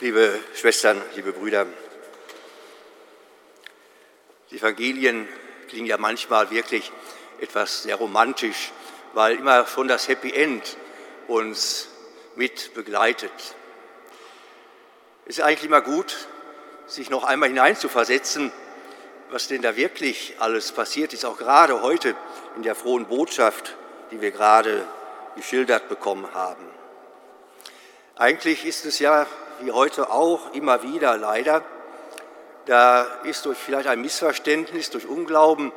Liebe Schwestern, liebe Brüder, die Evangelien klingen ja manchmal wirklich etwas sehr romantisch, weil immer schon das Happy End uns mit begleitet. Es ist eigentlich immer gut, sich noch einmal hineinzuversetzen, was denn da wirklich alles passiert ist, auch gerade heute in der frohen Botschaft, die wir gerade geschildert bekommen haben. Eigentlich ist es ja wie heute auch immer wieder leider, da ist durch vielleicht ein Missverständnis, durch Unglauben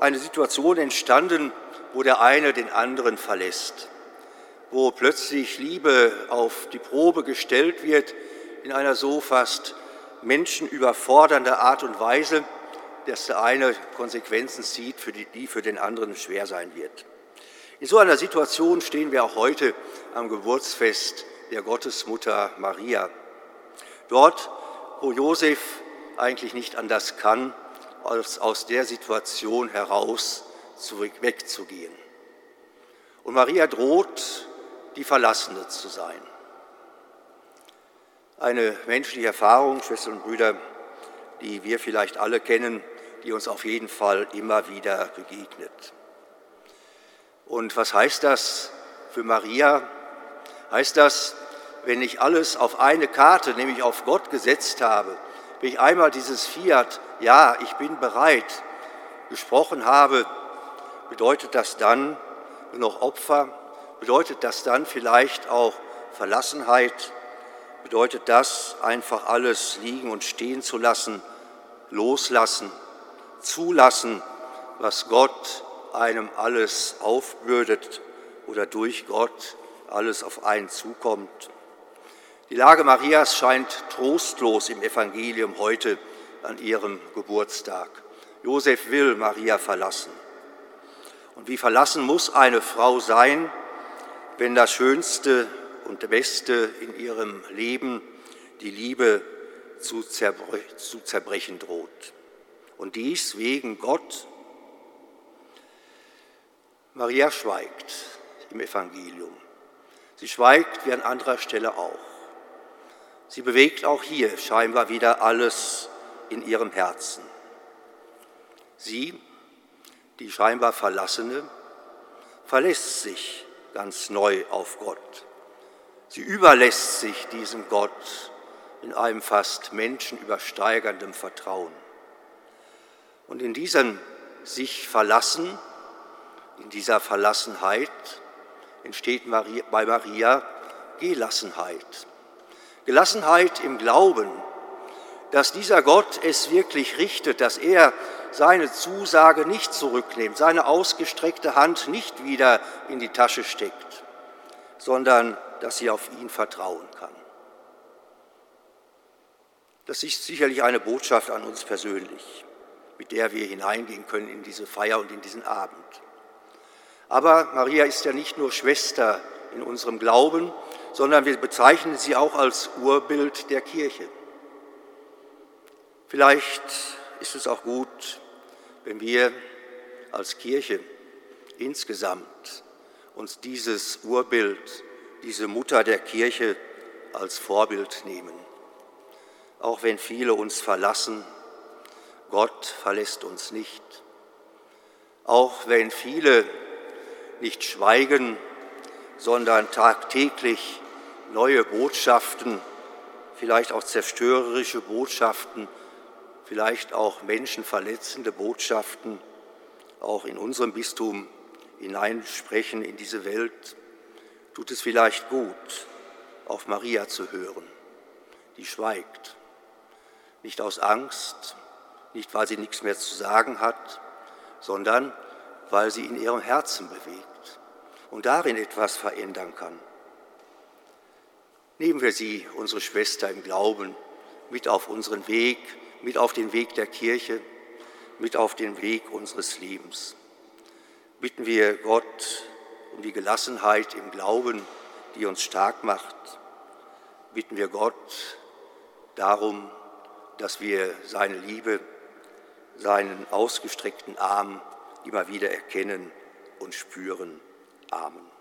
eine Situation entstanden, wo der eine den anderen verlässt, wo plötzlich Liebe auf die Probe gestellt wird in einer so fast menschenüberfordernden Art und Weise, dass der eine Konsequenzen zieht, die für den anderen schwer sein wird. In so einer Situation stehen wir auch heute am Geburtsfest der Gottesmutter Maria. Dort, wo Josef eigentlich nicht anders kann, als aus der Situation heraus wegzugehen. Und Maria droht, die Verlassene zu sein. Eine menschliche Erfahrung, Schwestern und Brüder, die wir vielleicht alle kennen, die uns auf jeden Fall immer wieder begegnet. Und was heißt das für Maria? Heißt das, wenn ich alles auf eine Karte, nämlich auf Gott gesetzt habe, wenn ich einmal dieses Fiat, ja, ich bin bereit, gesprochen habe, bedeutet das dann nur noch Opfer? Bedeutet das dann vielleicht auch Verlassenheit? Bedeutet das einfach alles liegen und stehen zu lassen, loslassen, zulassen, was Gott einem alles aufbürdet oder durch Gott alles auf einen zukommt? Die Lage Marias scheint trostlos im Evangelium heute an ihrem Geburtstag. Josef will Maria verlassen. Und wie verlassen muss eine Frau sein, wenn das Schönste und Beste in ihrem Leben, die Liebe, zu, zerbre zu zerbrechen droht. Und dies wegen Gott. Maria schweigt im Evangelium. Sie schweigt wie an anderer Stelle auch. Sie bewegt auch hier scheinbar wieder alles in ihrem Herzen. Sie, die scheinbar Verlassene, verlässt sich ganz neu auf Gott. Sie überlässt sich diesem Gott in einem fast menschenübersteigerndem Vertrauen. Und in diesem sich verlassen, in dieser Verlassenheit entsteht bei Maria Gelassenheit, Gelassenheit im Glauben, dass dieser Gott es wirklich richtet, dass er seine Zusage nicht zurücknimmt, seine ausgestreckte Hand nicht wieder in die Tasche steckt, sondern dass sie auf ihn vertrauen kann. Das ist sicherlich eine Botschaft an uns persönlich, mit der wir hineingehen können in diese Feier und in diesen Abend. Aber Maria ist ja nicht nur Schwester in unserem Glauben, sondern wir bezeichnen sie auch als Urbild der Kirche. Vielleicht ist es auch gut, wenn wir als Kirche insgesamt uns dieses Urbild, diese Mutter der Kirche als Vorbild nehmen. Auch wenn viele uns verlassen, Gott verlässt uns nicht. Auch wenn viele nicht schweigen, sondern tagtäglich neue Botschaften, vielleicht auch zerstörerische Botschaften, vielleicht auch menschenverletzende Botschaften auch in unserem Bistum hineinsprechen in diese Welt, tut es vielleicht gut, auf Maria zu hören, die schweigt, nicht aus Angst, nicht weil sie nichts mehr zu sagen hat, sondern weil sie in ihrem Herzen bewegt und darin etwas verändern kann. Nehmen wir sie, unsere Schwester im Glauben, mit auf unseren Weg, mit auf den Weg der Kirche, mit auf den Weg unseres Lebens. Bitten wir Gott um die Gelassenheit im Glauben, die uns stark macht. Bitten wir Gott darum, dass wir seine Liebe, seinen ausgestreckten Arm immer wieder erkennen und spüren. Amen.